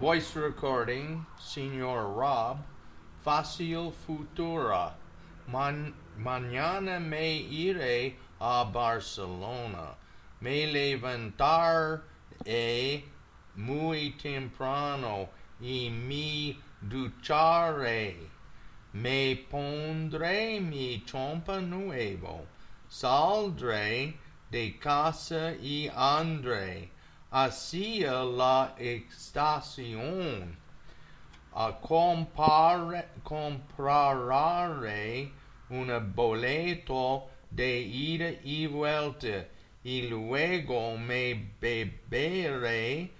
Voice recording, Señor Rob. Fácil Futura. Man- mañana me iré a Barcelona. Me levantaré eh, muy temprano y me ducharé. Me pondré mi chompa nuevo. Saldré de casa y andré hacia la estación. A compar- compraré un boleto de ida y vuelta y luego me beberé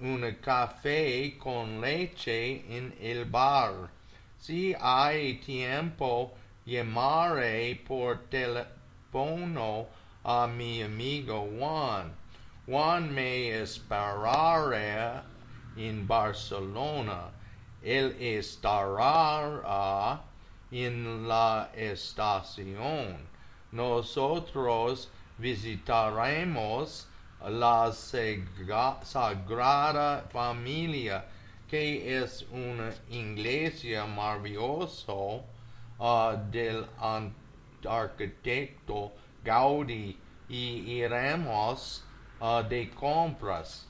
un café con leche en el bar. Si hay tiempo, llamaré por teléfono a mi amigo Juan. Juan me esperará en Barcelona. Él estará en la estación. Nosotros visitaremos la Sagrada Familia, que es una iglesia maravillosa ah, del arquitecto Gaudí y iremos ah, de compras.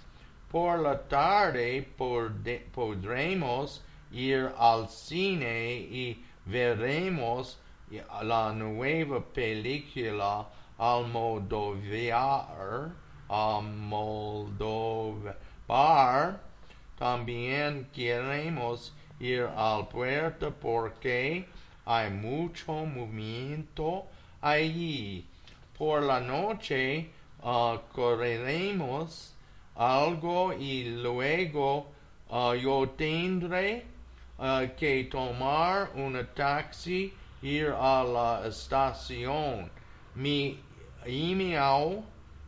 Por la tarde podremos ir al cine y veremos la nueva película Almodovar, Almodovar. También queremos ir al puerto porque hay mucho movimiento allí. Por la noche ah, correremos algo y luego ah, yo tendré ah, que tomar un taxi, ir a la estación. Mi email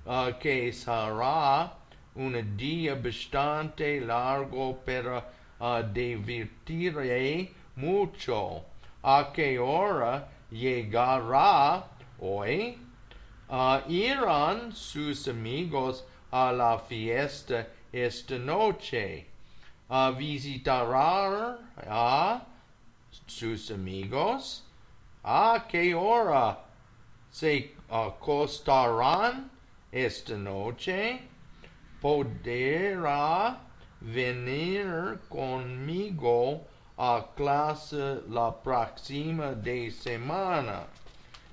ah, que será un día bastante largo, pero divertiré mucho. ¿A qué hora llegará hoy? Ah, irán sus amigos a la fiesta esta noche. Ah, visitará a sus amigos. ¿A qué hora se acostarán esta noche? Podrá venir conmigo a clase la próxima de semana.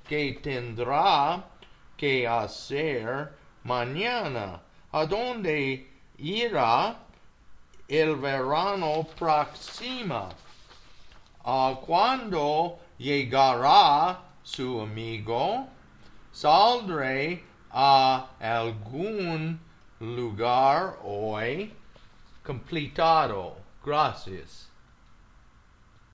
¿Qué tendrá que hacer mañana? ¿A dónde irá el verano próximo? ¿A cuándo llegará su amigo? Saldré a algún lugar hoy. Completado. Gracias.